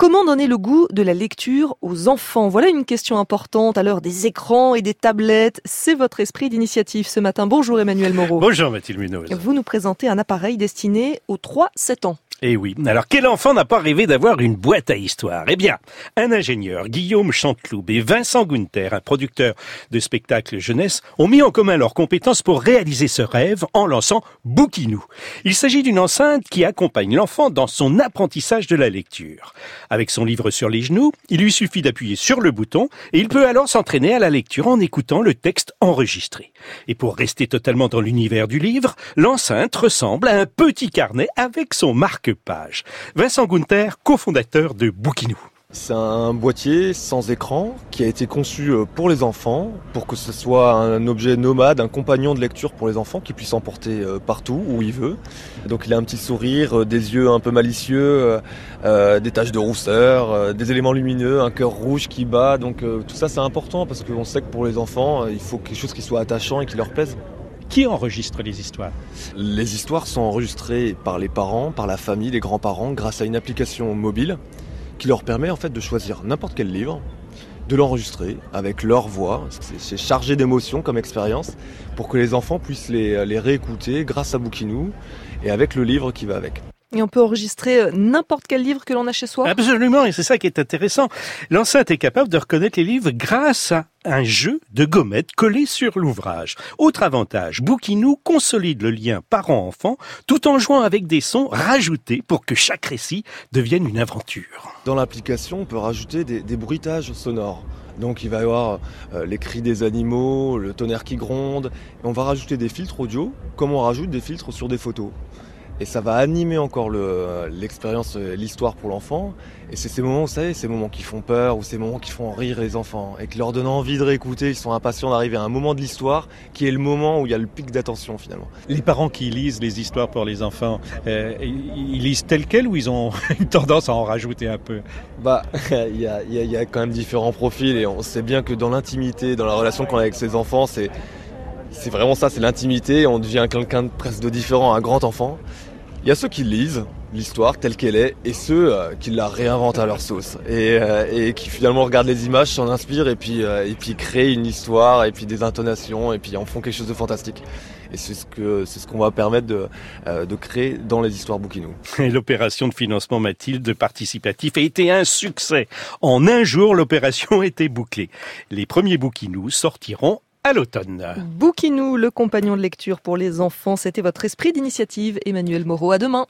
Comment donner le goût de la lecture aux enfants? Voilà une question importante à l'heure des écrans et des tablettes. C'est votre esprit d'initiative ce matin. Bonjour Emmanuel Moreau. Bonjour Mathilde Munoz. Vous nous présentez un appareil destiné aux 3-7 ans. Eh oui. Alors, quel enfant n'a pas rêvé d'avoir une boîte à histoire? Eh bien, un ingénieur, Guillaume Chanteloub et Vincent Gunther, un producteur de spectacles jeunesse, ont mis en commun leurs compétences pour réaliser ce rêve en lançant Boukinou. Il s'agit d'une enceinte qui accompagne l'enfant dans son apprentissage de la lecture. Avec son livre sur les genoux, il lui suffit d'appuyer sur le bouton et il peut alors s'entraîner à la lecture en écoutant le texte enregistré. Et pour rester totalement dans l'univers du livre, l'enceinte ressemble à un petit carnet avec son marque pages. Vincent Gunther, cofondateur de Boukinou. C'est un boîtier sans écran qui a été conçu euh, pour les enfants, pour que ce soit un objet nomade, un compagnon de lecture pour les enfants qui puisse emporter euh, partout où il veut. Donc il a un petit sourire, euh, des yeux un peu malicieux, des taches de rousseur, des éléments lumineux, un cœur rouge qui bat. Donc tout ça c'est important parce qu'on sait que pour les enfants, il faut quelque chose qui soit attachant et qui leur plaise. Qui enregistre les histoires? Les histoires sont enregistrées par les parents, par la famille, les grands-parents, grâce à une application mobile qui leur permet en fait de choisir n'importe quel livre, de l'enregistrer avec leur voix. C'est chargé d'émotions comme expérience pour que les enfants puissent les, réécouter grâce à Bookinou et avec le livre qui va avec. Et on peut enregistrer euh, n'importe quel livre que l'on a chez soi Absolument, et c'est ça qui est intéressant. L'enceinte est capable de reconnaître les livres grâce à un jeu de gommettes collé sur l'ouvrage. Autre avantage, Bookinou consolide le lien parent-enfant tout en jouant avec des sons rajoutés pour que chaque récit devienne une aventure. Dans l'application, on peut rajouter des, des bruitages sonores. Donc il va y avoir euh, les cris des animaux, le tonnerre qui gronde. Et on va rajouter des filtres audio comme on rajoute des filtres sur des photos et ça va animer encore l'expérience, euh, l'histoire pour l'enfant. Et c'est ces moments, vous savez, ces moments qui font peur ou ces moments qui font rire les enfants et qui leur donnent envie de réécouter. Ils sont impatients d'arriver à un moment de l'histoire qui est le moment où il y a le pic d'attention finalement. Les parents qui lisent les histoires pour les enfants, euh, ils lisent tel quel ou ils ont une tendance à en rajouter un peu? Bah, il y a, y, y a quand même différents profils et on sait bien que dans l'intimité, dans la relation qu'on a avec ses enfants, c'est c'est vraiment ça, c'est l'intimité. On devient quelqu'un de presque de différent, un grand enfant. Il y a ceux qui lisent l'histoire telle qu'elle est et ceux euh, qui la réinventent à leur sauce et, euh, et qui finalement regardent les images, s'en inspirent et puis, euh, et puis créent une histoire et puis des intonations et puis en font quelque chose de fantastique. Et c'est ce que c'est ce qu'on va permettre de, de créer dans les histoires Bouquinou. L'opération de financement Mathilde participatif a été un succès. En un jour, l'opération était bouclée. Les premiers Bouquinous sortiront à l'automne. Bouquinou, le compagnon de lecture pour les enfants, c'était votre esprit d'initiative, Emmanuel Moreau. À demain.